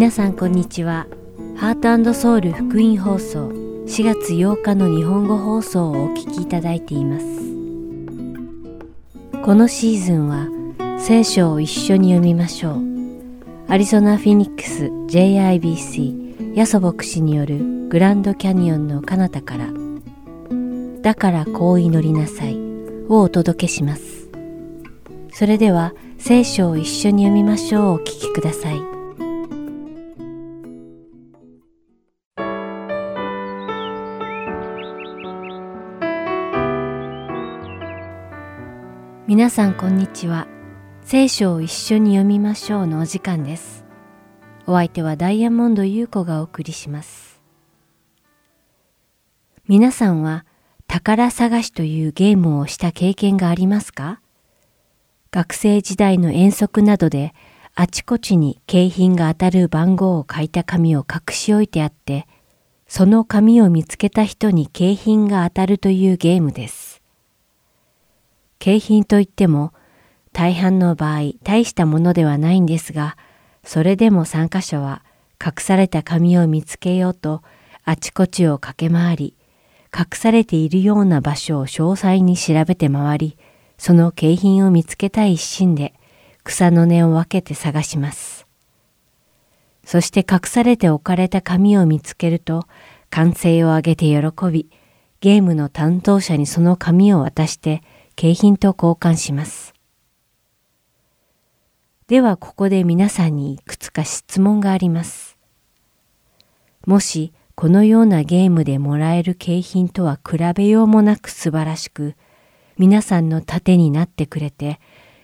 皆さんこんにちは。ハートソウル福音放送4月8日の日本語放送をお聞きいただいています。このシーズンは聖書を一緒に読みましょう。アリゾナ・フィニックス JIBC ヤソ牧師によるグランドキャニオンの彼方からだからこう祈りなさいをお届けします。それでは聖書を一緒に読みましょうお聞きください。皆さんこんにちは。聖書を一緒に読みましょうのお時間です。お相手はダイヤモンド優子がお送りします。皆さんは宝探しというゲームをした経験がありますか？学生時代の遠足などであちこちに景品が当たる番号を書いた紙を隠し置いてあって、その紙を見つけた人に景品が当たるというゲームです。景品といっても大半の場合大したものではないんですが、それでも参加者は隠された紙を見つけようとあちこちを駆け回り、隠されているような場所を詳細に調べて回り、その景品を見つけたい一心で草の根を分けて探します。そして隠されて置かれた紙を見つけると歓声を上げて喜び、ゲームの担当者にその紙を渡して景品と交換します。ではここで皆さんにいくつか質問があります。もしこのようなゲームでもらえる景品とは比べようもなく素晴らしく、皆さんの盾になってくれて、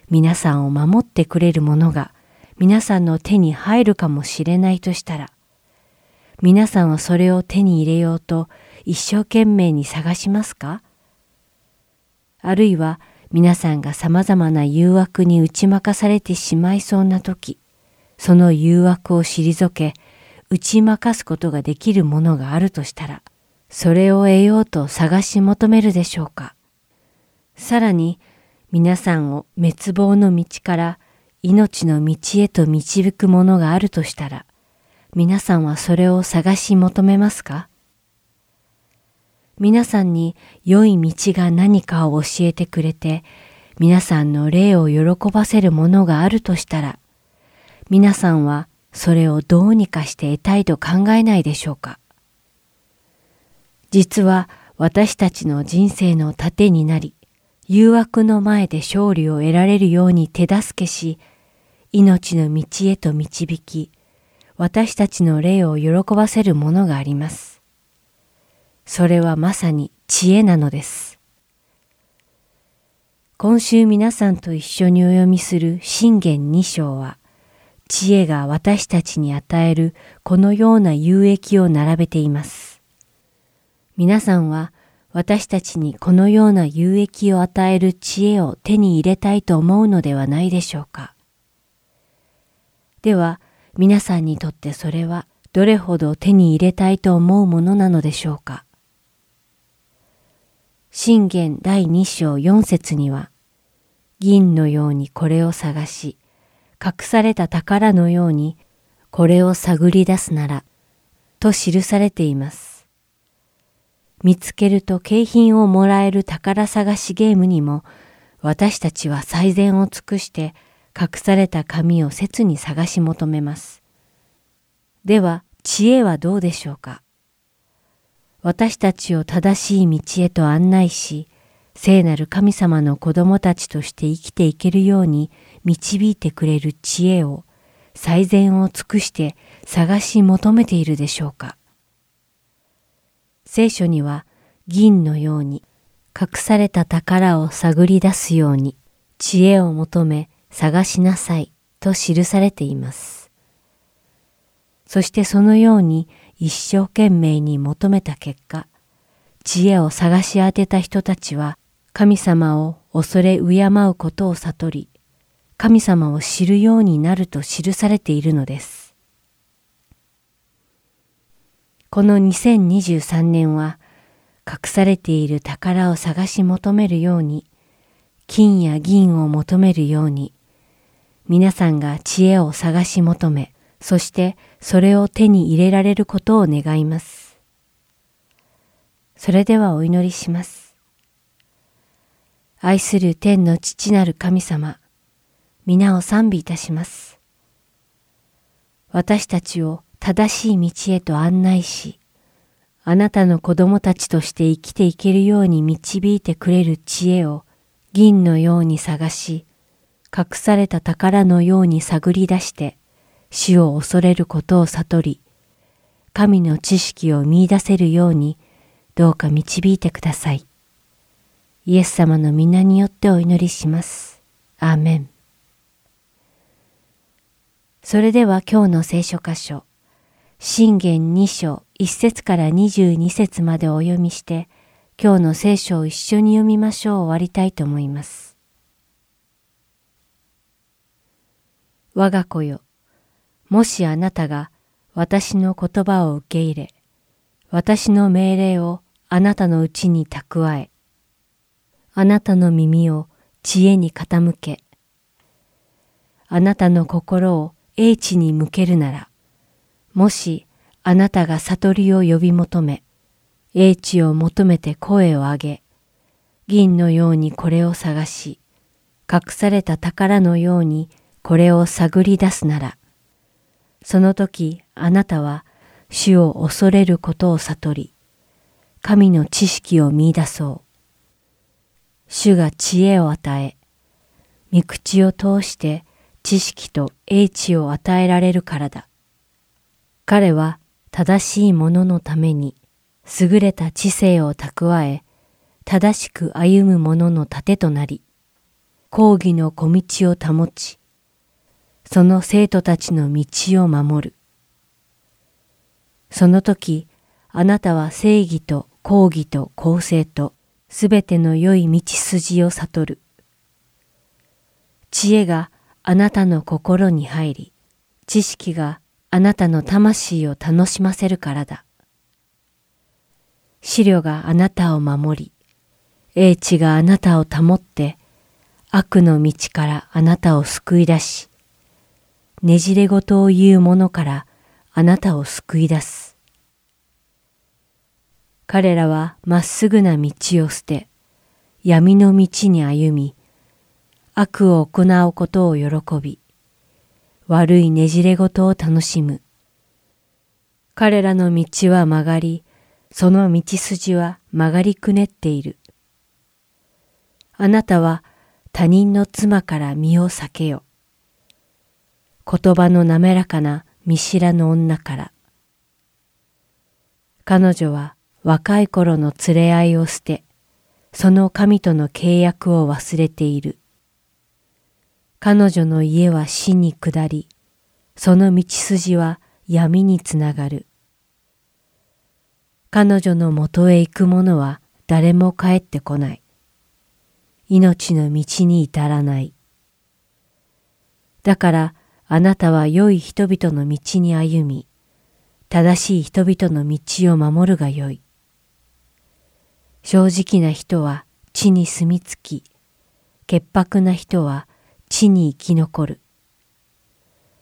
皆さんを守ってくれるものが皆さんの手に入るかもしれないとしたら、皆さんはそれを手に入れようと一生懸命に探しますか？あるいは皆さんが様々な誘惑に打ち負かされてしまいそうな時、その誘惑を退け、打ち負かすことができるものがあるとしたら、それを得ようと探し求めるでしょうか。さらに皆さんを滅亡の道から命の道へと導くものがあるとしたら、皆さんはそれを探し求めますか？皆さんに良い道が何かを教えてくれて、皆さんの霊を喜ばせるものがあるとしたら、皆さんはそれをどうにかして得たいと考えないでしょうか実は私たちの人生の糧になり、誘惑の前で勝利を得られるように手助けし、命の道へと導き、私たちの霊を喜ばせるものがあります。それはまさに知恵なのです。今週皆さんと一緒にお読みする信玄二章は、知恵が私たちに与えるこのような有益を並べています。皆さんは私たちにこのような有益を与える知恵を手に入れたいと思うのではないでしょうか。では、皆さんにとってそれはどれほど手に入れたいと思うものなのでしょうか。信玄第2章4節には、銀のようにこれを探し、隠された宝のようにこれを探り出すなら、と記されています。見つけると景品をもらえる宝探しゲームにも私たちは最善を尽くして隠された紙を切に探し求めます。では知恵はどうでしょうか？私たちを正しい道へと案内し、聖なる神様の子供たちとして生きていけるように導いてくれる知恵を最善を尽くして探し求めているでしょうか聖書には銀のように隠された宝を探り出すように知恵を求め探しなさいと記されています。そしてそのように一生懸命に求めた結果、知恵を探し当てた人たちは神様を恐れ敬うことを悟り、神様を知るようになると記されているのです。この2023年は隠されている宝を探し求めるように、金や銀を求めるように、皆さんが知恵を探し求め、そしてそれを手に入れられることを願います。それではお祈りします。愛する天の父なる神様、皆を賛美いたします。私たちを正しい道へと案内し、あなたの子供たちとして生きていけるように導いてくれる知恵を銀のように探し、隠された宝のように探り出して、死を恐れることを悟り、神の知識を見出せるように、どうか導いてください。イエス様の皆によってお祈りします。アーメン。それでは今日の聖書箇所、信玄2章1節から22節までお読みして、今日の聖書を一緒に読みましょう終わりたいと思います。我が子よ、もしあなたが私の言葉を受け入れ、私の命令をあなたのうちに蓄え、あなたの耳を知恵に傾け、あなたの心を英知に向けるなら、もしあなたが悟りを呼び求め、英知を求めて声を上げ、銀のようにこれを探し、隠された宝のようにこれを探り出すなら、その時あなたは主を恐れることを悟り、神の知識を見出そう。主が知恵を与え、御口を通して知識と英知を与えられるからだ。彼は正しいもののために優れた知性を蓄え、正しく歩む者の盾となり、講義の小道を保ち、その生徒たちの道を守る。その時、あなたは正義と公義と公正とすべての良い道筋を悟る。知恵があなたの心に入り、知識があなたの魂を楽しませるからだ。資料があなたを守り、英知があなたを保って、悪の道からあなたを救い出し、ねじれ事を言う者からあなたを救い出す。彼らはまっすぐな道を捨て、闇の道に歩み、悪を行うことを喜び、悪いねじれ事を楽しむ。彼らの道は曲がり、その道筋は曲がりくねっている。あなたは他人の妻から身を避けよ。言葉の滑らかな見知らぬ女から。彼女は若い頃の連れ合いを捨て、その神との契約を忘れている。彼女の家は死に下り、その道筋は闇につながる。彼女のもとへ行く者は誰も帰ってこない。命の道に至らない。だからあなたは良い人々の道に歩み、正しい人々の道を守るがよい。正直な人は地に住み着き、潔白な人は地に生き残る。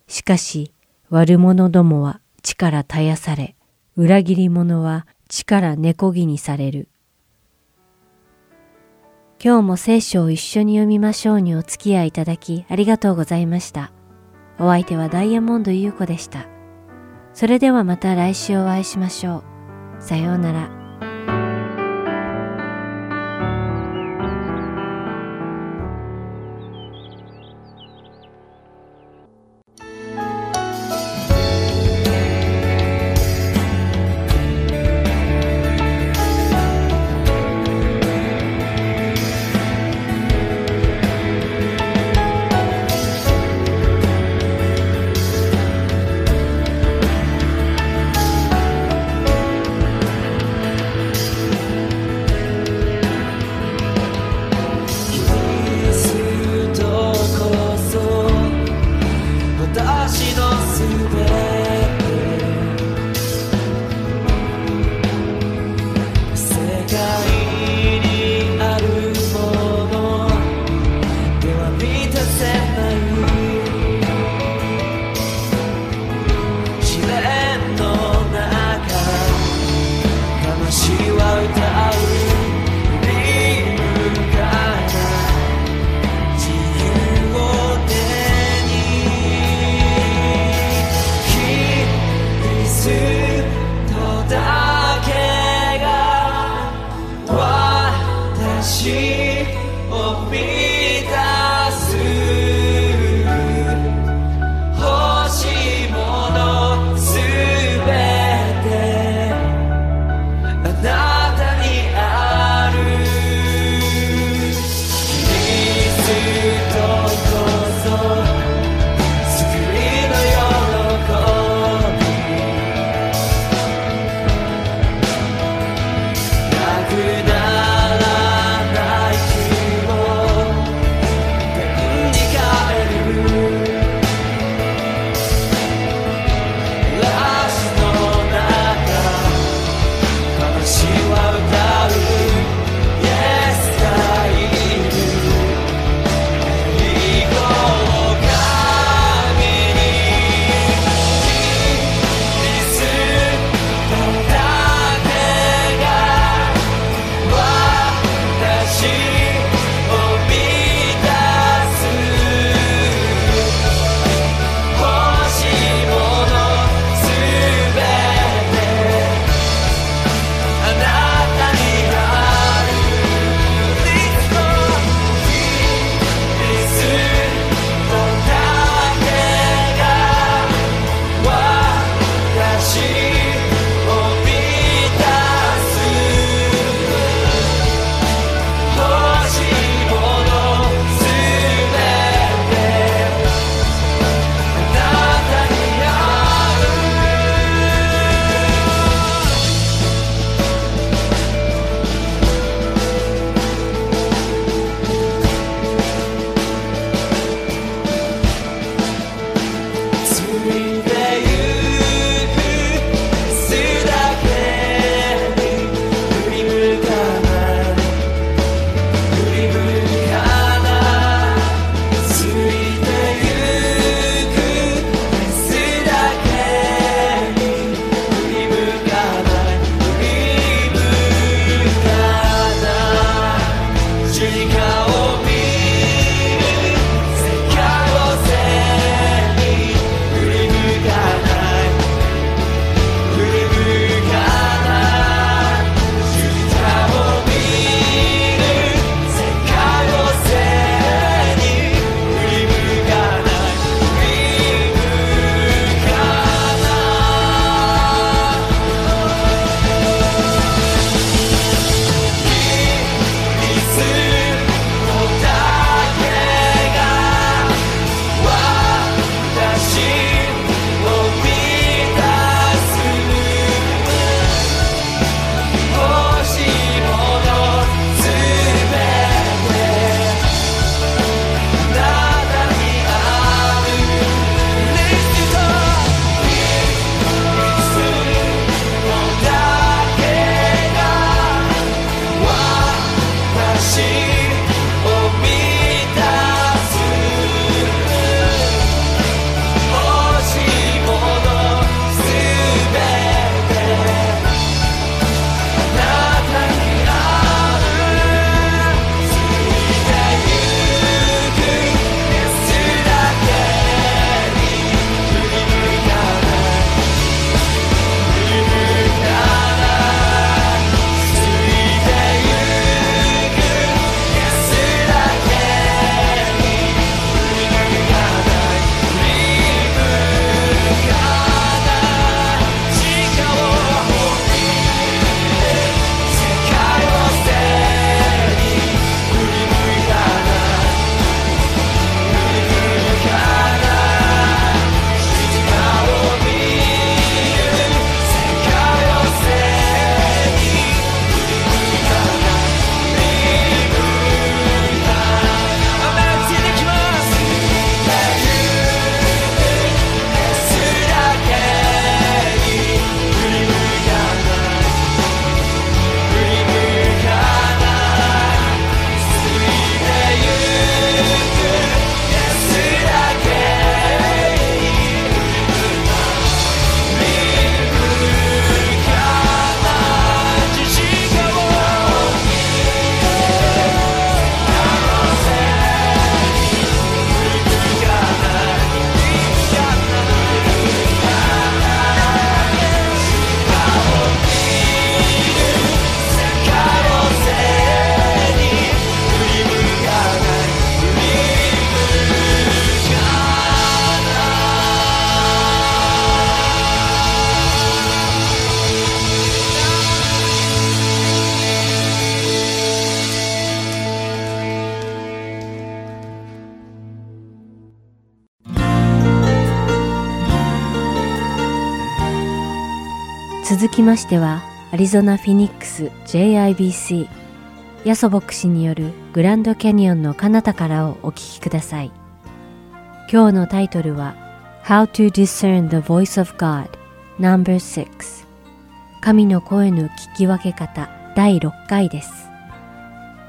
しかし悪者どもは地から絶やされ、裏切り者は地から根こぎにされる。今日も聖書を一緒に読みましょうにお付き合いいただきありがとうございました。お相手はダイヤモンド優子でした。それではまた来週お会いしましょう。さようなら。きましては、アリゾナ・フィニックス JIBC ヤソ牧師によるグランドキャニオンの彼方からをお聞きください。今日のタイトルは How to Discern the Voice of God No.6 神の声の聞き分け方第6回です。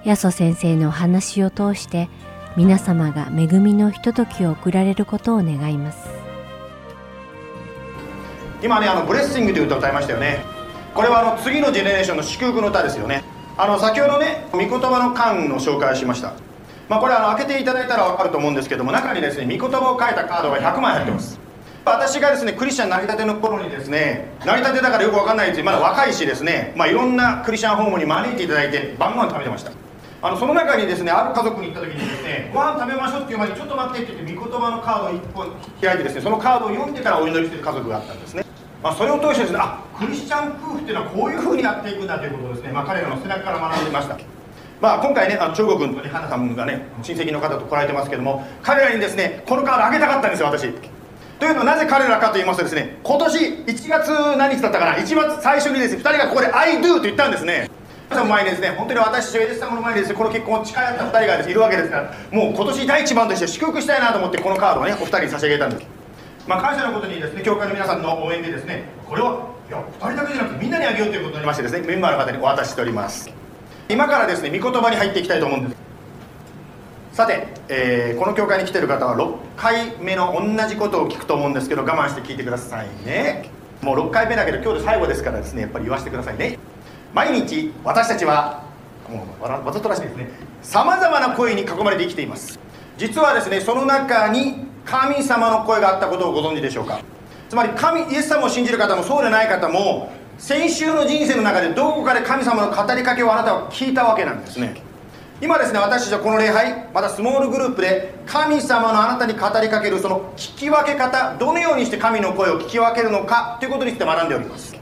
ヤソ先生のお話を通して皆様が恵みのひとときを送られることを願います。今ねあのブレッシングという歌を歌いましたよね。これはあの次のジェネレーションの祝福の歌ですよね。あの先ほどね御言葉の缶の紹介をしました。まあこれあの開けていただいたら分かると思うんですけども中にですね御言葉を書いたカードが100枚入ってます。私がですねクリスチャンなりたての頃にですねなりたてだからよく分かんないですまだ若いしですねまあいろんなクリスチャンホームに招いていただいて晩ご飯食べてました。あのその中にですねある家族に行った時にですねご飯食べましょうっていう前にちょっと待ってって言って御言葉のカードを1本開いてですねそのカードを読んでからお祈りしてる家族があったんですね。まあ、それを通してですねあクリスチャン夫婦っていうのはこういうふうにやっていくんだということをですね、まあ、彼らの背中から学んでました。まあ、今回ねあの中国の花さんがね親戚の方と来られてますけども彼らにですねこのカードあげたかったんですよ私。というのはなぜ彼らかと言いますとですね今年1月何日だったかな1月最初にですね2人がここで「I do」と言ったんですね。その前にですね本当に私とエデス様の前にですねこの結婚を誓い合った2人がです、ね、いるわけですからもう今年第一番として祝福したいなと思ってこのカードをねお二人に差し上げたんです。まあ、感謝のことにですね教会の皆さんの応援でですねこれはいや2人だけじゃなくてみんなにあげようということになりましてですねメンバーの方にお渡ししております。今からですね御言葉に入っていきたいと思うんです。さて、えー、この教会に来てる方は6回目の同じことを聞くと思うんですけど我慢して聞いてくださいね。もう6回目だけど今日で最後ですからですねやっぱり言わせてくださいね。毎日私たちはもうわざとらしいですね。さまざまな声に囲まれて生きています。実はですねその中に神様の声があったことをご存知でしょうか？つまり神イエス様を信じる方もそうでない方も先週の人生の中でどこかで神様の語りかけをあなたは聞いたわけなんですね。今ですね私たちはこの礼拝またスモールグループで神様のあなたに語りかけるその聞き分け方どのようにして神の声を聞き分けるのかということについて学んでおります。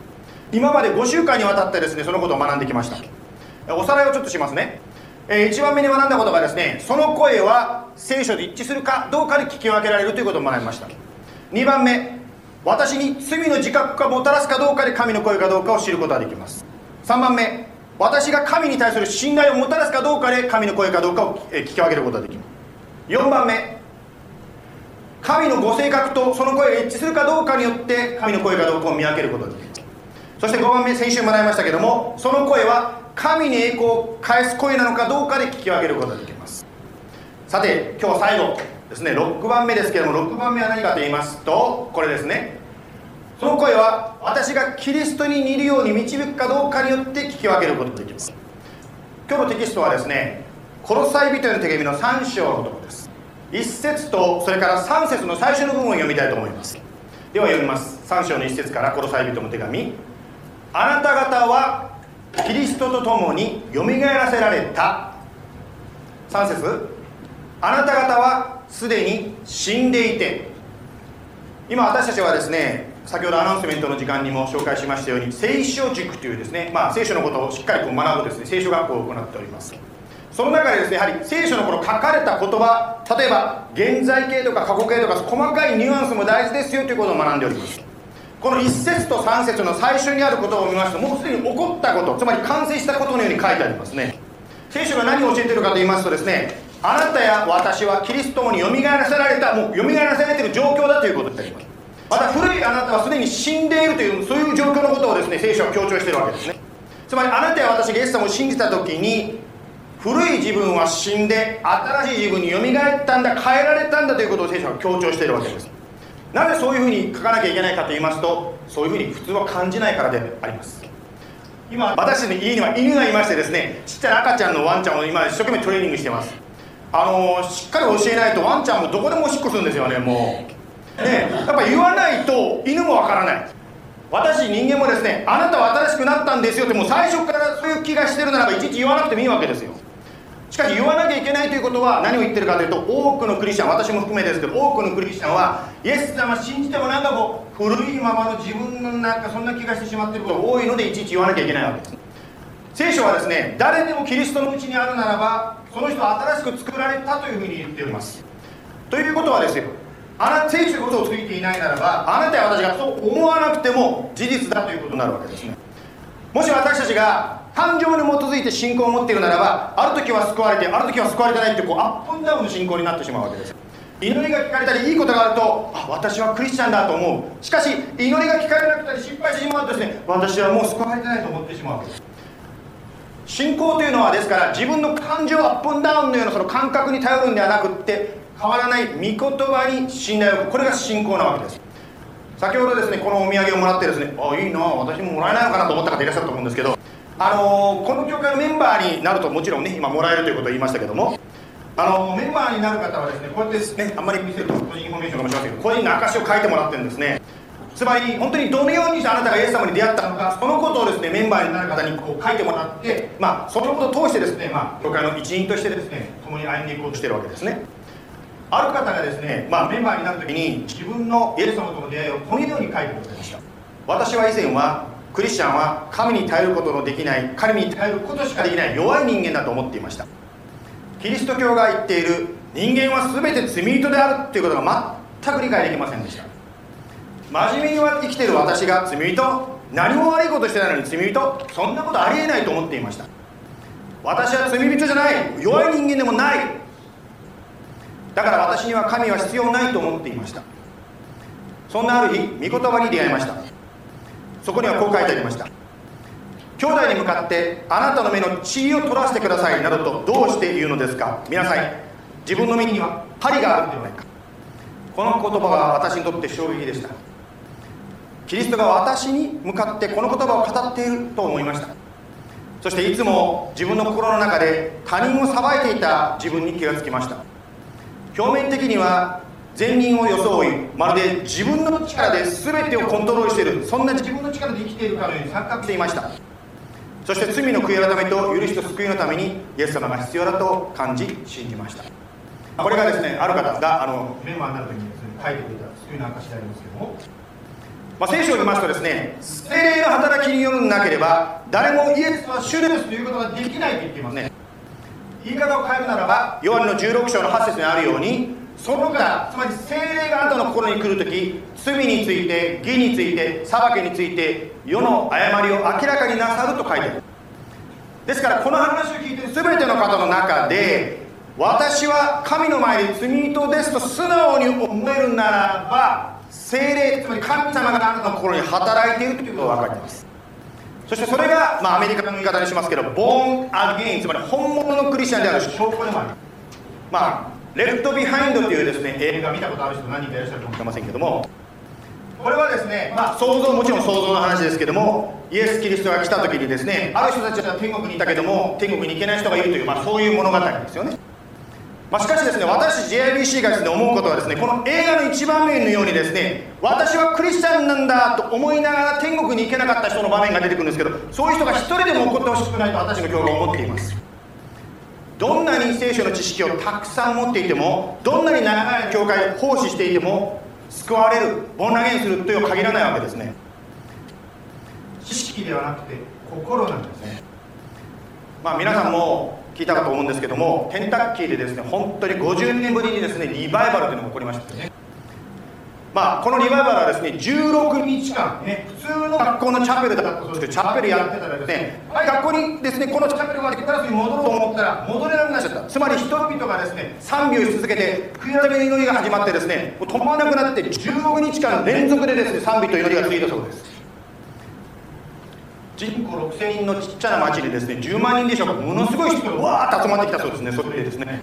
今まで5週間にわたってですねそのことを学んできました。おさらいをちょっとしますね。えー、1番目に学んだことがですねその声は聖書で一致するかどうかで聞き分けられるということを学びました。2番目私に罪の自覚がもたらすかどうかで神の声かどうかを知ることができます。3番目私が神に対する信頼をもたらすかどうかで神の声かどうかを聞き分けることができます。4番目神のご性格とその声が一致するかどうかによって神の声かどうかを見分けることができます。そして5番目先週学びましたけどもその声は神に栄光を返す声なのかどうかで聞き分けることができます。さて今日最後ですね。6番目ですけども6番目は何かと言いますとこれですね。その声は私がキリストに似るように導くかどうかによって聞き分けることができます。今日のテキストはですねコロサイ人への手紙の3章のところです。1節とそれから3節の最初の部分を読みたいと思います。では読みます。3章の1節からコロサイ人の手紙。あなた方はキリストと共によみがえらせられた。3節。あなた方はすでに死んでいて。今私たちはですね先ほどアナウンスメントの時間にも紹介しましたように聖書塾というですね、まあ、聖書のことをしっかりと学ぶですね聖書学校を行っております。その中でですねやはり聖書のこの書かれた言葉例えば現在形とか過去形とか細かいニュアンスも大事ですよということを学んでおります。この1節と3節の最初にあることを見ますともうすでに起こったことつまり完成したことのように書いてありますね。聖書が何を教えているかと言いますとですねあなたや私はキリストによみがえらせられたもうよみがえらせられている状況だということになります。また古いあなたはすでに死んでいるというそういう状況のことをですね聖書は強調しているわけですね。つまりあなたや私がイエス様を信じた時に古い自分は死んで新しい自分によみがえったんだ変えられたんだということを聖書は強調しているわけです。なぜそういうふうに書かなきゃいけないかと言いますとそういうふうに普通は感じないからであります。今私の家には犬がいましてですねちっちゃな赤ちゃんのワンちゃんを今一生懸命トレーニングしてます。あのしっかり教えないとワンちゃんもどこでもおしっこするんですよねもう。ねやっぱ言わないと犬もわからない。私人間もですねあなたは新しくなったんですよってもう最初からそういう気がしてるならばいちいち言わなくてもいいわけですよ。しかし言わなきゃいけないということは何を言ってるかというと多くのクリスチャン私も含めですけど多くのクリスチャンはイエス様信じてもなんかこう古いままの自分のなんかそんな気がしてしまっていることが多いのでいちいち言わなきゃいけないわけです聖書はですね誰でもキリストのうちにあるならばその人は新しく作られたというふうに言っております。ということはですよあな聖書こそをついていないならばあなたや私がそう思わなくても事実だということになるわけですね。もし私たちが感情に基づいて信仰を持っているならばある時は救われてある時は救われてないってこうアップンダウンの信仰になってしまうわけです。祈りが聞かれたりいいことがあるとあ私はクリスチャンだと思う。しかし祈りが聞かれなくたり失敗してしまうとですね私はもう救われてないと思ってしまうわけです。信仰というのはですから自分の感情 up and down のようなその感覚に頼るんではなくって変わらない御言葉に信頼を置く。これが信仰なわけです。先ほどですねこのお土産をもらってですねあいいな私ももらえないのかなと思った方いらっしゃると思うんですけどあの、この教会のメンバーになるともちろんね今もらえるということを言いましたけどもあの、メンバーになる方はですねこうやってねあんまり見せると個人インフォメーションかもしれませんけど個人の証を書いてもらってるんですね。つまり本当にどのようにしてあなたがイエス様に出会ったのかそのことをですねメンバーになる方にこう書いてもらってまあそのことを通してですねまあ教会の一員としてですね共に歩んでいこうとしてるわけですね。ある方がですね、まあ、メンバーになるときに自分のイエス様との出会いをこのように書いてくれました。私は以前はクリスチャンは神に頼ることのできない神に頼ることしかできない弱い人間だと思っていました。キリスト教が言っている人間は全て罪人であるということが全く理解できませんでした。真面目に生きている私が罪人何も悪いことしてないのに罪人そんなことありえないと思っていました。私は罪人じゃない弱い人間でもない。だから私には神は必要ないと思っていました。そんなある日御言葉に出会いました。そこにはこう書いてありました。兄弟に向かってあなたの目の血を取らせてくださいなどとどうして言うのですか。皆さん自分の目には針があるではないか。この言葉は私にとって衝撃でした。キリストが私に向かってこの言葉を語っていると思いました。そしていつも自分の心の中で他人を裁いていた自分に気がつきました。表面的には善人を装いまるで自分の力で全てをコントロールしているそんな自分の力で生きているかのように錯覚していました。そして罪の悔い改めと許しと救いのためにイエス様が必要だと感じ信じました。これがですねある方があのメンバーになる時にですね書いてくれた救いの証でありますけども、まあ、聖書を見ますとですね精霊の働きによるなければ誰もイエスは主ですということができないと言っていますね。言い方を変えるならばヨハネの16章の8節にあるようにその方つまり精霊があなたの心に来るとき罪について義について裁きについて世の誤りを明らかになさると書いてある。ですからこの話を聞いている全ての方の中で私は神の前で罪人ですと素直に思えるならば精霊つまり神様があなたの心に働いているということが分かります。そしてそれが、まあ、アメリカの言い方にしますけど born again つまり本物のクリスチャンである証拠でもあるまあ Left Behind というですね映画見たことある人何人かいらっしゃるかもしれませんけどもこれはですね、まあ、想像もちろん想像の話ですけどもイエス・キリストが来た時にですねある人たちは天国にいたけども天国に行けない人がいるという、まあ、そういう物語ですよね。まあ、しかしですね私 JIBC がですね思うことはですねこの映画の一場面のようにですね私はクリスチャンなんだと思いながら天国に行けなかった人の場面が出てくるんですけどそういう人が一人でも起こってほしくないと私の教会は思っていますどんなに聖書の知識をたくさん持っていてもどんなに長い教会を奉仕していても救われるボンラゲンするという限らないわけですね。知識ではなくて心なんですね。まあ皆さんも聞いたかと思うんですけどもケンタッキーでですね本当に50年ぶりにですねリバイバルというのが起こりました。ねまあこのリバイバルはですね16日間ね普通の学校のチャペルだったそうですけどチャペルやってたらですね。はい。学校にですねこのチャペルまでクラスに戻ろうと思ったら戻れなくなっちゃった。つまり人々がですね賛美をし続けて悔い改めの祈りが始まってですねもう止まらなくなって16日間連続でですね賛美と祈りが続いたそうです。人口6000人のちっちゃな町にですね10万人でしょうか。ものすごい人がわーっと集まってきたそうですねそれでですね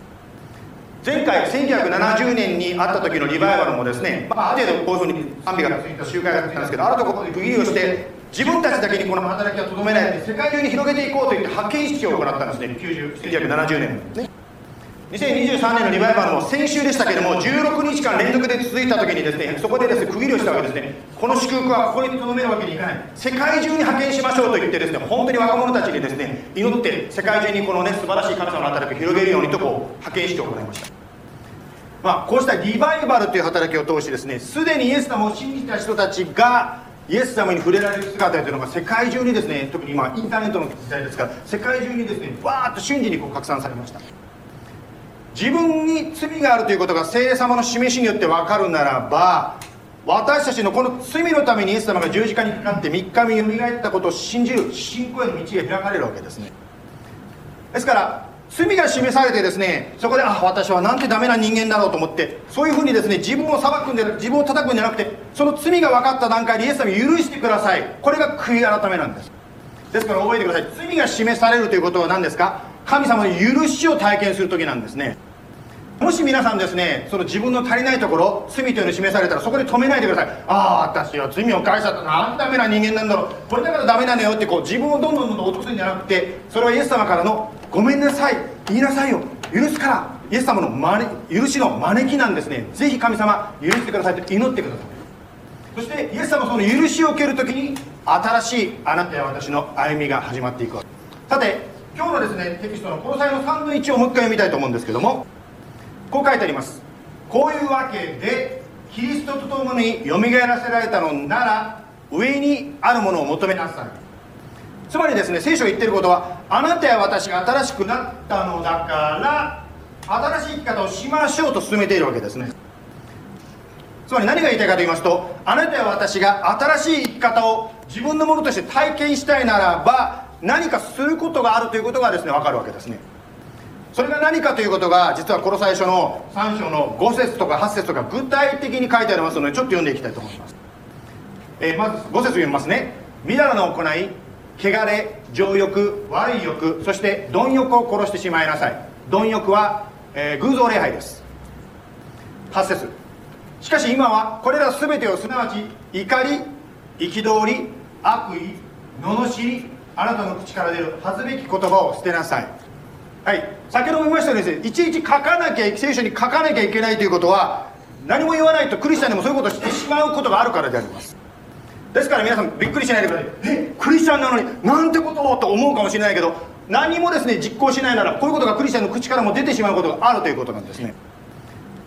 前回1970年にあった時のリバイバルもですね、まあ、ある程度こういうふうに賛美がついた集会がついたんですけどあるところで区切りをして自分たちだけにこの働きをとどめないで世界中に広げていこうといって派遣式を行ったんですね。1970年。ね2023年のリバイバルも先週でしたけれども16日間連続で続いた時にですねそこでですね区切りをしたわけですね。この祝福はここにとどめるわけにいかない。世界中に派遣しましょうと言ってですね本当に若者たちにですね祈って世界中にこのね素晴らしい神様の働きを広げるようにとこう派遣式を行いました。まあ、こうしたリバイバルという働きを通してですねすでにイエス様を信じた人たちがイエス様に触れられる姿というのが世界中にですね特に今インターネットの時代ですから世界中にですねわーっと瞬時にこう拡散されました。自分に罪があるということが聖霊様の示しによって分かるならば私たちのこの罪のためにイエス様が十字架にかかって3日目よみがえったことを信じる信仰への道が開かれるわけですね。ですから罪が示されてですねそこであ私はなんてダメな人間だろうと思ってそういうふうにですね自分を裁くんで自分を叩くんじゃなくてその罪が分かった段階でイエス様に許してください。これが悔い改めなんです。ですから覚えてください。罪が示されるということは何ですか？神様の許しを体験する時なんですね。もし皆さんですねその自分の足りないところ罪というのを示されたらそこで止めないでください。ああ私は罪を返しちゃったなんダメな人間なんだろう。これだからダメなのよってこう自分をどんどんどんどん落とすんじゃなくてそれはイエス様からのごめんなさい言いなさいよ。許すから。イエス様の許しの招きなんですね。ぜひ神様許してくださいと祈ってください。そしてイエス様その許しを受けるときに新しいあなたや私の歩みが始まっていくわけ。さて今日のですねテキストのこの際の3の1をもう一回読みたいと思うんですけどもこう書いてあります。こういうわけでキリストと共によみがえらせられたのなら上にあるものを求めなさい。つまりですね聖書が言ってることはあなたや私が新しくなったのだから新しい生き方をしましょうと進めているわけですね。つまり何が言いたいかと言いますとあなたや私が新しい生き方を自分のものとして体験したいならば何かすることがあるということがですね分かるわけですね。それが何かということが実はこの最初の3章の5節とか8節とか具体的に書いてありますのでちょっと読んでいきたいと思います、えー、まず5節読みますね。みだらの行い汚れ情欲悪い欲そして貪欲を殺してしまいなさい。貪欲は、えー、偶像礼拝です。8節。しかし今はこれら全てをすなわち怒り憤り悪意罵りあなたの口から出る恥ずべき言葉を捨てなさい。はい。先ほども言いましたようにですねいちいち書かなきゃ聖書に書かなきゃいけないということは何も言わないとクリスチャンでもそういうことをしてしまうことがあるからであります。ですから皆さんびっくりしないでください。えクリスチャンなのになんてことをと思うかもしれないけど何もですね実行しないならこういうことがクリスチャンの口からも出てしまうことがあるということなんですね。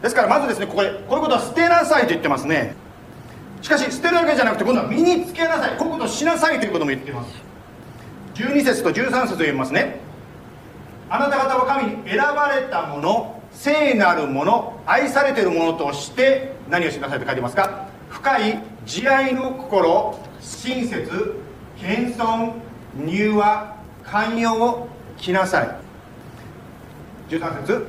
ですからまずですねここでこういうことは捨てなさいと言ってますね。しかし捨てるだけじゃなくて今度は身につけなさい。こういうことをしなさいということも言っています。12節と13節を読みますね。あなた方は神に選ばれたもの聖なるもの愛されているものとして何をしなさいと書いてますか？深い慈愛の心親切謙遜柔和寛容を着なさい。13節。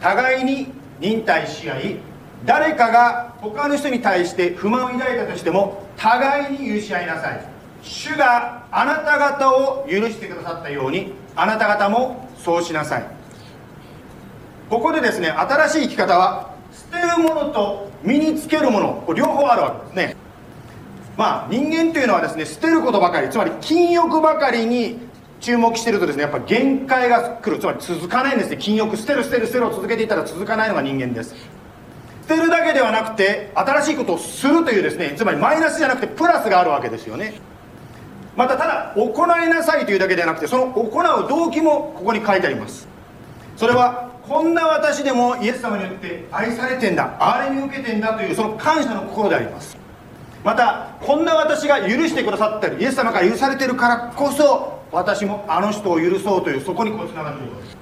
互いに忍耐し合い誰かが他の人に対して不満を抱いたとしても互いに許し合いなさい。主があなた方を許してくださったようにあなた方もそうしなさい。ここでですね新しい生き方は捨てるものと身につけるもの両方あるわけですね。まあ人間というのはですね捨てることばかりつまり禁欲ばかりに注目してるとですねやっぱ限界が来るつまり続かないんですね。禁欲捨てる捨てる捨てるを続けていたら続かないのが人間です。捨てるだけではなくて新しいことをするというですねつまりマイナスじゃなくてプラスがあるわけですよね。またただ行いなさいというだけではなくてその行う動機もここに書いてあります。それはこんな私でもイエス様によって愛されてんだ。憐れみ受けてんだというその感謝の心であります。またこんな私が許してくださったりイエス様から許されてるからこそ私もあの人を許そうというそこにこうつながっているです。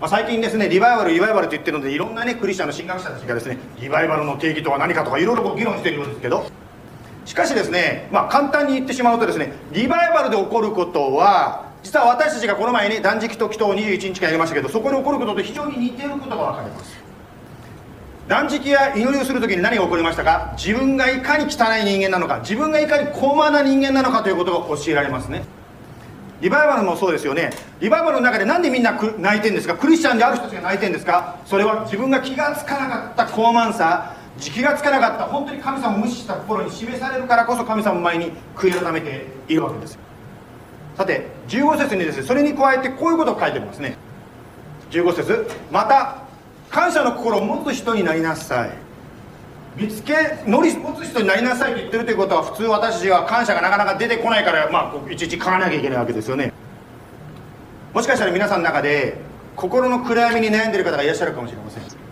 まあ、最近ですねリバイバルリバイバルと言ってるのでいろんなねクリスチャンの神学者たちがですねリバイバルの定義とは何かとかいろいろ議論しているんですけどしかしですね、まあ、簡単に言ってしまうとですねリバイバルで起こることは実は私たちがこの前に断食と祈祷を21日間やりましたけどそこで起こることと非常に似ていることが分かります。断食や祈りをする時に何が起こりましたか？自分がいかに汚い人間なのか自分がいかに高慢な人間なのかということが教えられますね。リバイバルもそうですよね。リバイバルの中でなんでみんな泣いてんですか？クリスチャンである人たちが泣いてんですか？それは自分が気が付かなかった高慢さ時期がつかなかった本当に神様を無視した心に示されるからこそ神様の前に悔い改めているわけですさて15節にですねそれに加えてこういうことを書いてますね。15節また感謝の心を持つ人になりなさい。見つけ乗り持つ人になりなさいと言ってるということは普通私たちは感謝がなかなか出てこないからまあいちいち書かなきゃいけないわけですよね。もしかしたら皆さんの中で心の暗闇に悩んでいる方がいらっしゃるかもしれません。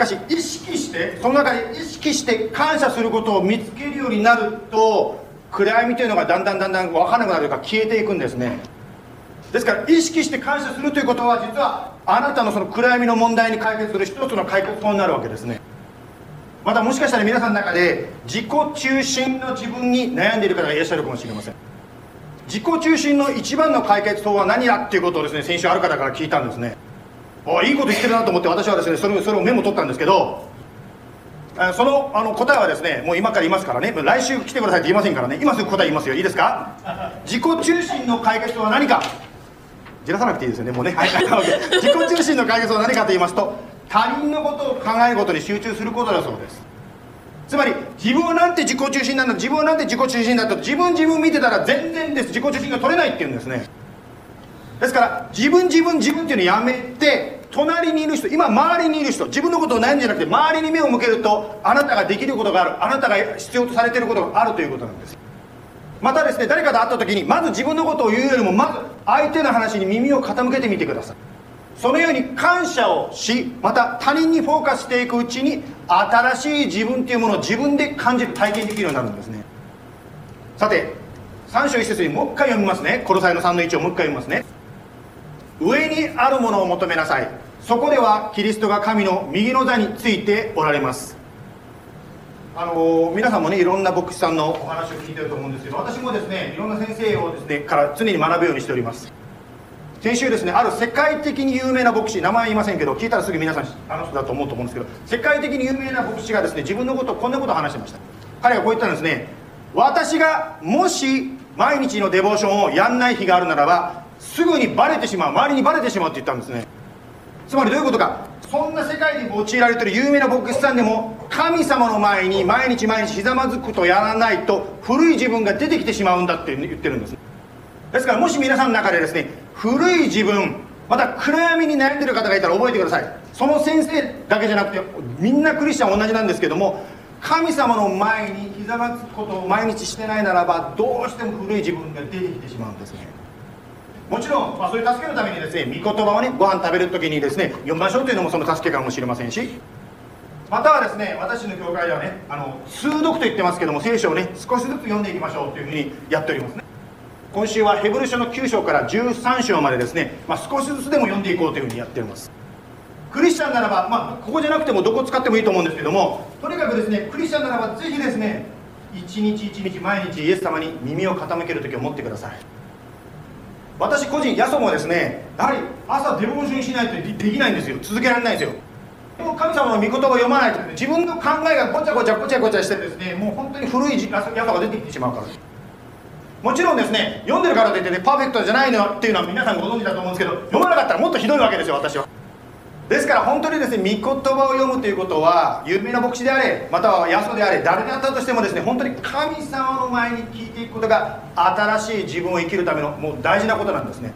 かし意識してその中で意識して感謝することを見つけるようになると暗闇というのがだんだんだんだん分からなくなるか消えていくんですね。ですから意識して感謝するということは実はあなたのその暗闇の問題に解決する一つの解決法になるわけですね。またもしかしたら皆さんの中で自己中心の自分に悩んでいる方がいらっしゃるかもしれません。自己中心の一番の解決法は何だっていうことをですね先週ある方から聞いたんですね。あいいこと言ってるなと思って私はですねそれそれをメモ取ったんですけどそのあの答えはですねもう今から言いますからね。来週来てくださいって言いませんからね。今すぐ答え言いますよ。いいですか？自己中心の解決は何か？じらさなくていいですよねもうね、はい、自己中心の解決は何かと言いますと他人のことを考えることに集中することだそうです。つまり自分はなんて自己中心なんだ自分はなんて自己中心だと自分自分見てたら全然です。自己中心が取れないっていうんですねですから自分自分自分っていうのをやめて隣にいる人今周りにいる人自分のことを悩んじゃなくて周りに目を向けるとあなたができることがある。あなたが必要とされていることがあるということなんです。またですね誰かと会った時にまず自分のことを言うよりもまず相手の話に耳を傾けてみてください。そのように感謝をしまた他人にフォーカスしていくうちに新しい自分というものを自分で感じる体験できるようになるんですね。さて3章1節にもう一回読みますね。コロサイの3の1をもう一回読みますね。上にあるものを求めなさい。そこではキリストが神の右の座についておられます。あの皆さんもねいろんな牧師さんのお話を聞いてると思うんですけど私もですねいろんな先生をですねから常に学ぶようにしております。先週ですねある世界的に有名な牧師名前言いませんけど聞いたらすぐ皆さんあの人だと思うと思うんですけど世界的に有名な牧師がですね自分のことをこんなことを話してました。彼がこう言ったんですね。私がもし毎日のデボーションをやんない日があるならばすぐにバレてしまう周りにバレてしまうって言ったんですね。つまりどういうことか。そんな世界に用いられてる有名な牧師さんでも神様の前に毎日毎日ひざまずくとやらないと古い自分が出てきてしまうんだって言ってるんですですからもし皆さんの中でですね古い自分また暗闇に悩んでる方がいたら覚えてください。その先生だけじゃなくてみんなクリスチャン同じなんですけども神様の前にひざまずくことを毎日してないならばどうしても古い自分が出てきてしまうんですね。もちろん、まあ、そういう助けのためにですね御言葉をねご飯食べる時にですね読みましょうというのもその助けかもしれませんし。またはですね私の教会ではねあの数読と言ってますけども聖書をね少しずつ読んでいきましょうというふうにやっておりますね。今週はヘブル書の9章から13章までですね、まあ、少しずつでも読んでいこうというふうにやっております。クリスチャンならば、まあ、ここじゃなくてもどこ使ってもいいと思うんですけどもとにかくですねクリスチャンならばぜひですね一日一日毎日イエス様に耳を傾ける時を持ってください。私個人ヤソもですねやはり朝デボーションしないとできないんですよ。続けられないんですよ。でも神様の御言葉を読まないと、自分の考えがごちゃごちゃごちゃごちゃしてですねもう本当に古いヤソが出てきてしまうから。もちろんですね読んでるからといってねパーフェクトじゃないのっていうのは皆さんご存知だと思うんですけど読まなかったらもっとひどいわけですよ私は。ですから本当にですね御言葉を読むということは有名な牧師であれまたはヤソであれ誰であったとしてもですね本当に神様の前に聞いていくことが新しい自分を生きるためのもう大事なことなんですね。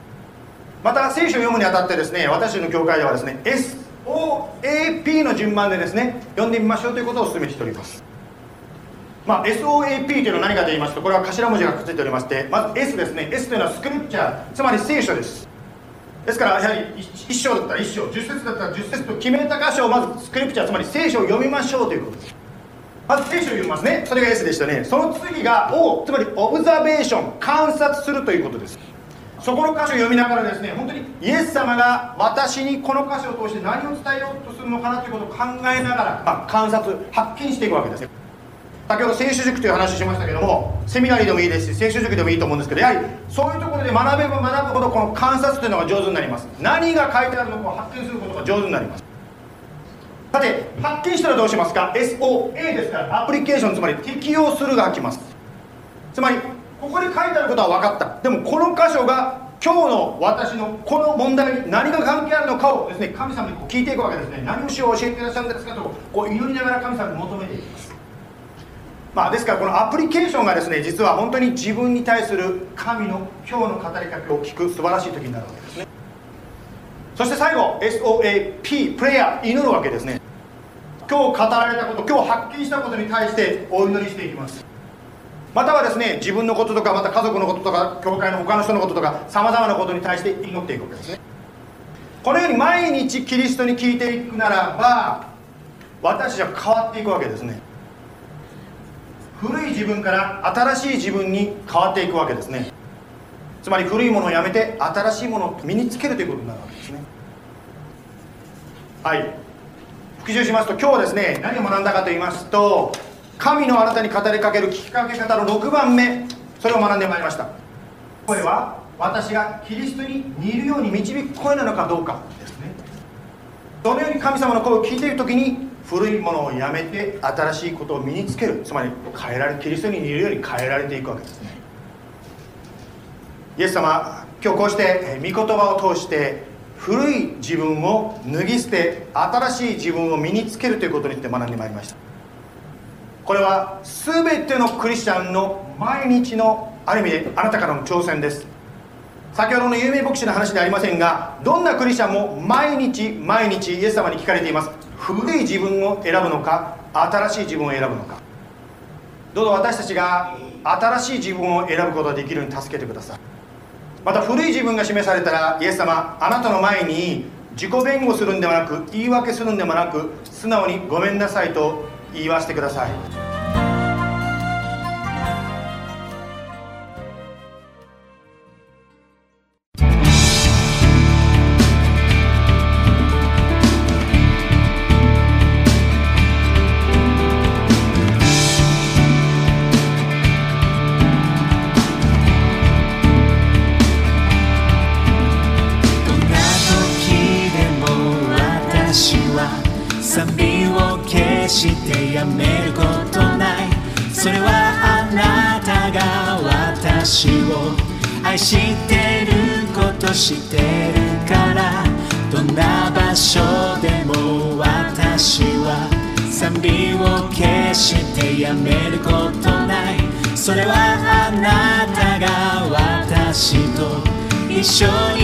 また聖書を読むにあたってですね私の教会ではですね SOAP の順番でですね読んでみましょうということをお勧めしております。まあ、SOAP というのは何かと言いますとこれは頭文字がくっついておりましてまず S ですね。S というのはスクリプチャーつまり聖書です。ですからやはり1章だったら1章10節だったら10節と決めた箇所をまずスクリプチャーつまり聖書を読みましょうということです。まず聖書を読みますねそれが S でしたねその次が O つまりオブザベーション観察するということです。そこの箇所を読みながらですね本当にイエス様が私にこの箇所を通して何を伝えようとするのかなということを考えながら、まあ、観察発見していくわけです先ほど聖書塾という話をしましたけどもセミナリーでもいいですし聖書塾でもいいと思うんですけどやはりそういうところで学べば学ぶほどこの観察というのが上手になります。何が書いてあるのかを発見することが上手になります。さて発見したらどうしますか？SOA ですからアプリケーションつまり適用するが来ます。つまりここに書いてあることは分かった。でもこの箇所が今日の私のこの問題に何が関係あるのかをですね神様に聞いていくわけですね。何をしよう教えてくださるんですかとこう祈りながら神様に求めていきます。まあ、ですからこのアプリケーションがですね実は本当に自分に対する神の今日の語りかけを聞く素晴らしい時になるわけですね。そして最後 SOAP プレイヤー祈るわけですね。今日語られたこと今日発見したことに対してお祈りしていきます。またはですね自分のこととかまた家族のこととか教会の他の人のこととかさまざまなことに対して祈っていくわけですね。このように毎日キリストに聞いていくならば私は変わっていくわけですね。古い自分から新しい自分に変わっていくわけですね。つまり古いものをやめて新しいものを身につけるということになるわけですね。はい。復習しますと今日はですね何を学んだかと言いますと神のあなたに語りかける聞きかけ方の6番目それを学んでまいりました。声は私がキリストに似るように導く声なのかどうかですね。どのように神様の声を聞いている時に古いものをやめて新しいことを身につける。つまり変えられキリストに似るように変えられていくわけですね。イエス様今日こうして御言葉を通して古い自分を脱ぎ捨て新しい自分を身につけるということについて学んでまいりました。これは全てのクリスチャンの毎日のある意味であなたからの挑戦です。先ほどの有名牧師の話ではありませんがどんなクリスチャンも毎日毎日イエス様に聞かれています。古い自分を選ぶのか新しい自分を選ぶのか。どうぞ私たちが新しい自分を選ぶことができるように助けてください。また古い自分が示されたらイエス様あなたの前に自己弁護するんではなく言い訳するんでもなく素直にごめんなさいと言わせてください。めることない。それはあなたが私と一緒に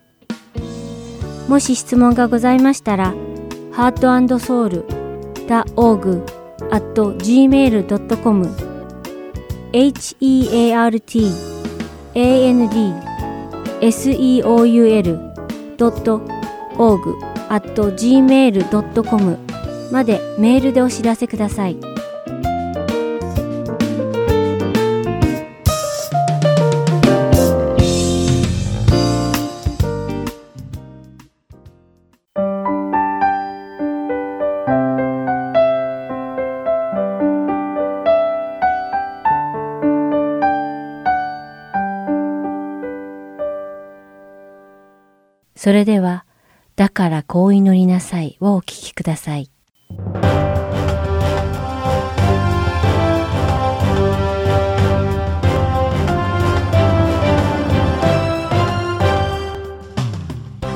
もし質問がございましたら、heartandsoul.org at gmail.com heart and seoul.org at gmail.com までメールでお知らせください。それでは、だからこう祈りなさいをお聞きください。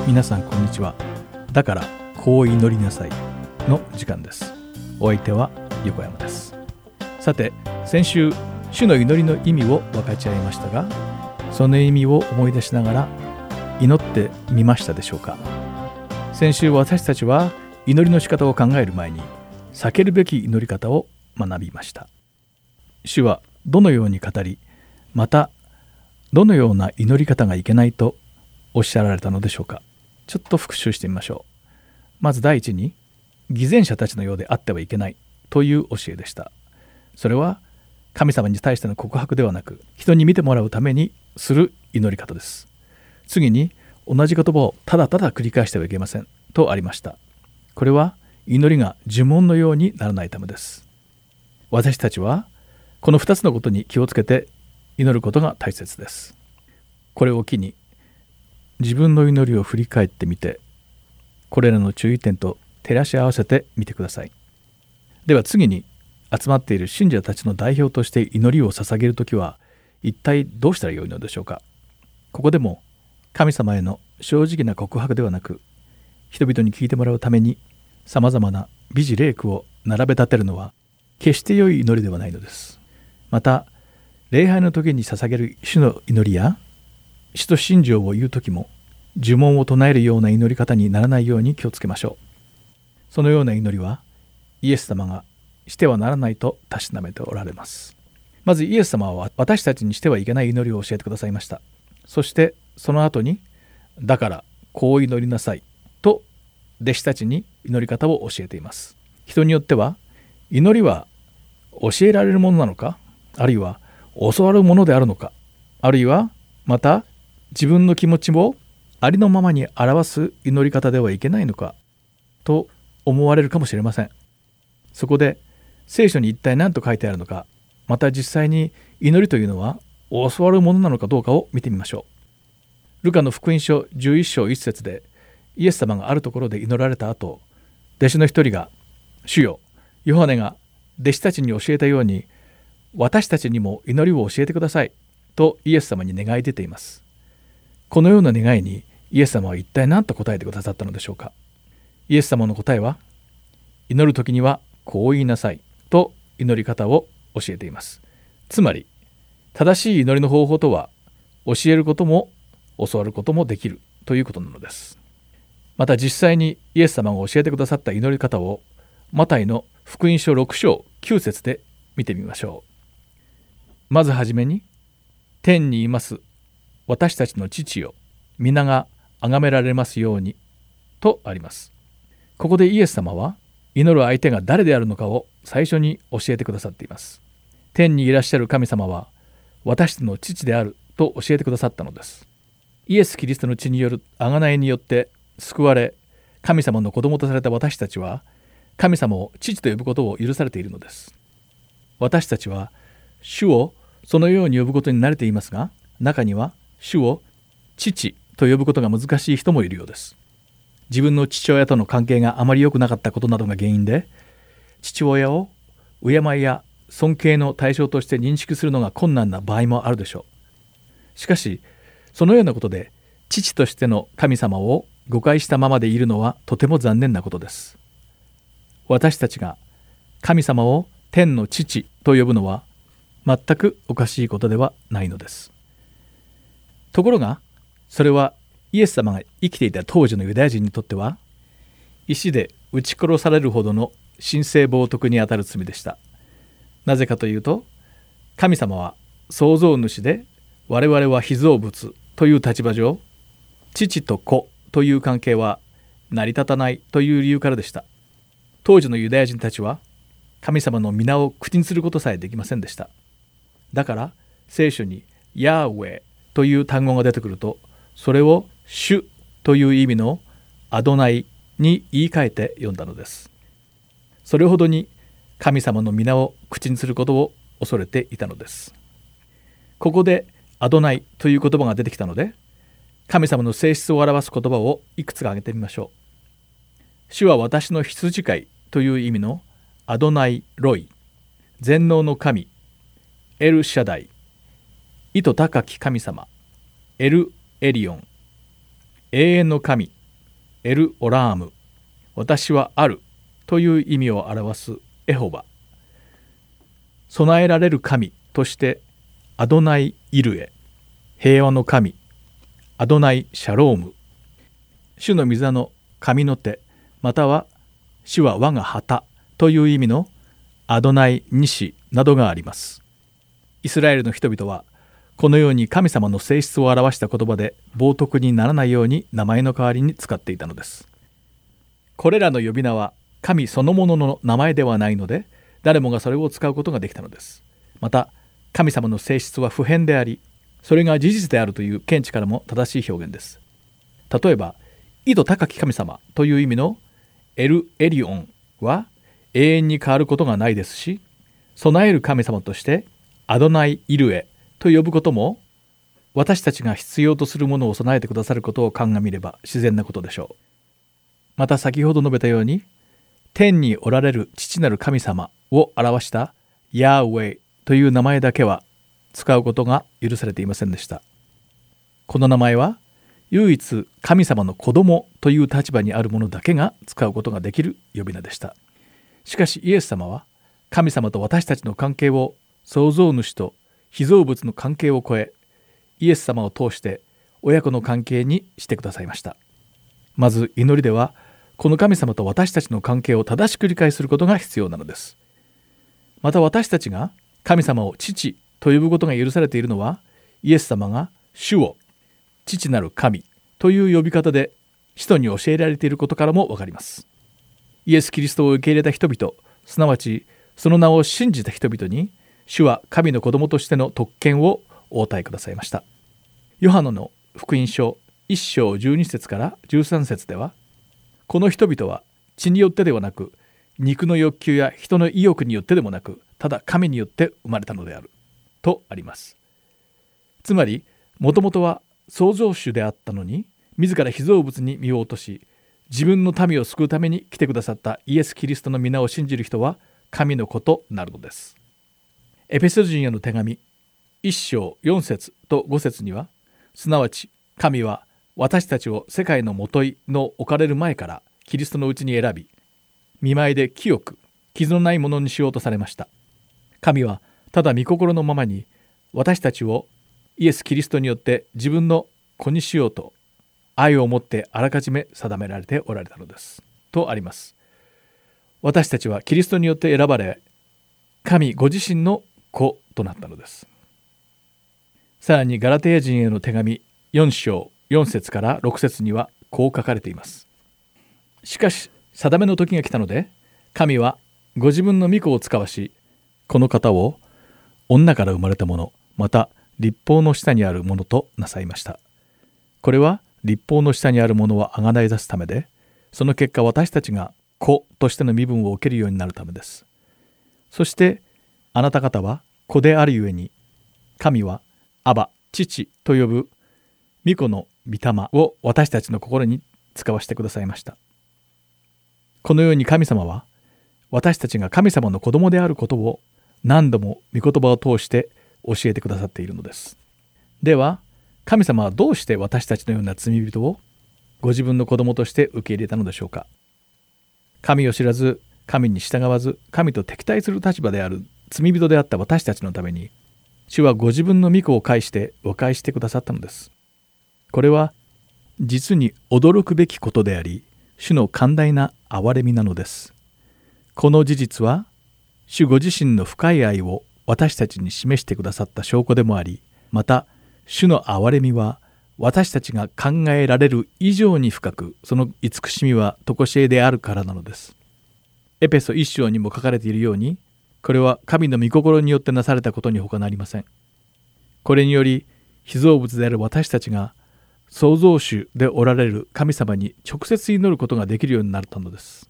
皆さんこんにちは。だからこう祈りなさいの時間です。お相手は横山です。さて、先週、主の祈りの意味を分かち合いましたが、その意味を思い出しながら祈ってみましたでしょうか？先週私たちは祈りの仕方を考える前に避けるべき祈り方を学びました。主はどのように語りまたどのような祈り方がいけないとおっしゃられたのでしょうか？ちょっと復習してみましょう。まず第一に偽善者たちのようであってはいけないという教えでした。それは神様に対しての告白ではなく人に見てもらうためにする祈り方です。次に同じ言葉をただただ繰り返してはいけませんとありました。これは祈りが呪文のようにならないためです。私たちはこの2つのことに気をつけて祈ることが大切です。これを機に自分の祈りを振り返ってみてこれらの注意点と照らし合わせてみてください。では次に集まっている信者たちの代表として祈りを捧げる時は一体どうしたらよいのでしょうか。ここでも神様への正直な告白ではなく人々に聞いてもらうためにさまざまな美辞麗句を並べ立てるのは決して良い祈りではないのです。また礼拝の時に捧げる主の祈りや使徒信条を言う時も呪文を唱えるような祈り方にならないように気をつけましょう。そのような祈りはイエス様がしてはならないとたしなめておられます。まずイエス様は私たちにしてはいけない祈りを教えてくださいました。そしてその後に「だからこう祈りなさい」と弟子たちに祈り方を教えています。人によっては祈りは教えられるものなのか？あるいは教わるものであるのか？あるいはまた自分の気持ちをありのままに表す祈り方ではいけないのか？と思われるかもしれません。そこで聖書に一体何と書いてあるのか？また実際に祈りというのは教わるものなのかどうかを見てみましょう。ルカの福音書11章1節でイエス様があるところで祈られた後弟子の一人が「主よヨハネが弟子たちに教えたように私たちにも祈りを教えてください」とイエス様に願い出ています。このような願いにイエス様は一体何と答えてくださったのでしょうか。イエス様の答えは祈る時にはこう言いなさいと祈り方を教えています。つまり正しい祈りの方法とは教えることも教わることもできるということなのです。また実際にイエス様が教えてくださった祈り方をマタイの福音書6章9節で見てみましょう。まずはじめに天にいます私たちの父よ皆が崇められますようにとあります。ここでイエス様は祈る相手が誰であるのかを最初に教えてくださっています。天にいらっしゃる神様は私の父であると教えてくださったのです。イエス・キリストの血による贖いによって救われ神様の子供とされた私たちは神様を父と呼ぶことを許されているのです。私たちは主をそのように呼ぶことに慣れていますが中には主を父と呼ぶことが難しい人もいるようです。自分の父親との関係があまり良くなかったことなどが原因で父親を敬いや尊敬の対象として認識するのが困難な場合もあるでしょう。しかしそのようなことで父としての神様を誤解したままでいるのはとても残念なことです。私たちが神様を天の父と呼ぶのは全くおかしいことではないのです。ところがそれはイエス様が生きていた当時のユダヤ人にとっては石で撃ち殺されるほどの神聖冒涜にあたる罪でした。なぜかというと神様は創造主で我々は被造物という立場上父と子という関係は成り立たないという理由からでした当時のユダヤ人たちは神様の皆を口にすることさえできませんでしただから聖書にヤーウェイという単語が出てくるとそれを主という意味のアドナイに言い換えて読んだのです。それほどに神様の皆を口にすることを恐れていたのです。ここでアドナイという言葉が出てきたので神様の性質を表す言葉をいくつか挙げてみましょう。主は私の羊飼いという意味のアドナイ・ロイ全能の神エル・シャダイ意図高き神様エル・エリオン永遠の神エル・オラーム私はあるという意味を表すエホバ備えられる神としてアドナイ・イルエ平和の神アドナイ・シャローム。主の御座の神の手または主は我が旗という意味のアドナイ・ニシなどがあります。イスラエルの人々はこのように神様の性質を表した言葉で冒涜にならないように名前の代わりに使っていたのです。これらの呼び名は神そのものの名前ではないので誰もがそれを使うことができたのです。また神様の性質は普遍でありそれが事実であるという見地からも正しい表現です例えば意図高き神様という意味のエル・エリオンは永遠に変わることがないですし備える神様としてアドナイ・イルエと呼ぶことも私たちが必要とするものを備えてくださることを鑑みれば自然なことでしょう。また先ほど述べたように天におられる父なる神様を表したヤーウェイという名前だけは使うことが許されていませんでした。この名前は唯一神様の子供という立場にある者だけが使うことができる呼び名でした。しかしイエス様は神様と私たちの関係を創造主と被造物の関係を超えイエス様を通して親子の関係にしてくださいましたまず祈りではこの神様と私たちの関係を正しく理解することが必要なのですまた私たちが神様を父と呼ぶことが許されているのはイエス様が主を父なる神という呼び方で使徒に教えられていることからもわかります。イエス・キリストを受け入れた人々すなわちその名を信じた人々に主は神の子供としての特権をお与えくださいました。ヨハノの福音書1章12節から13節ではこの人々は血によってではなく肉の欲求や人の意欲によってでもなくただ神によって生まれたのである。とあります。つまりもともとは創造主であったのに自ら被造物に身を落とし自分の民を救うために来てくださったイエス・キリストの皆を信じる人は神の子となるのです。エペソ人への手紙1章4節と5節にはすなわち神は私たちを世界のもといの置かれる前からキリストのうちに選び見舞いで清く傷のないものにしようとされました。神はただ御心のままに私たちをイエス・キリストによって自分の子にしようと愛を持ってあらかじめ定められておられたのです。とあります。私たちはキリストによって選ばれ神ご自身の子となったのです。さらにガラテヤ人への手紙4章4節から6節にはこう書かれています。しかし定めの時が来たので神はご自分の御子を使わしこの方を女から生まれたものまた立法の下にあるものとなさいました。これは立法の下にあるものはあがない出すためでその結果私たちが子としての身分を受けるようになるためです。そしてあなた方は子であるゆえに神はアバ父と呼ぶ御子の御霊を私たちの心に使わせてくださいました。このように神様は私たちが神様の子供であることを何度も御言葉を通して教えてくださっているのです。では神様はどうして私たちのような罪人をご自分の子供として受け入れたのでしょうか？神を知らず神に従わず神と敵対する立場である罪人であった私たちのために主はご自分の御子を介して和解してくださったのです。これは実に驚くべきことであり主の寛大な憐れみなのです。この事実は主ご自身の深い愛を私たちに示してくださった証拠でもありまた主の憐れみは私たちが考えられる以上に深くその慈しみは常しえであるからなのです。エペソ一章にも書かれているようにこれは神の御心によってなされたことに他なりません。これにより被造物である私たちが創造主でおられる神様に直接祈ることができるようになったのです。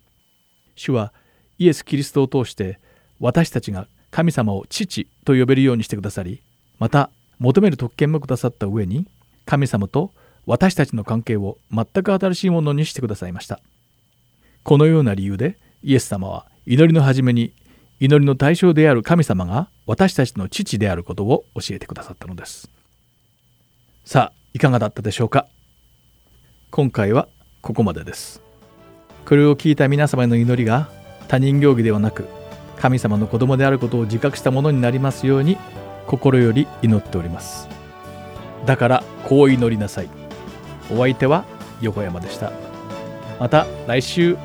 主はイエス・キリストを通して私たちが神様を父と呼べるようにしてくださりまた求める特権もくださった上に神様と私たちの関係を全く新しいものにしてくださいました。このような理由でイエス様は祈りの初めに祈りの対象である神様が私たちの父であることを教えてくださったのです。さあいかがだったでしょうか？今回はここまでです。これを聞いた皆様への祈りが他人行儀ではなく神様の子供であることを自覚したものになりますように心より祈っております。だからこう祈りなさい。お相手は横山でした。また来週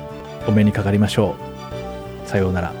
お目にかかりましょう。さようなら。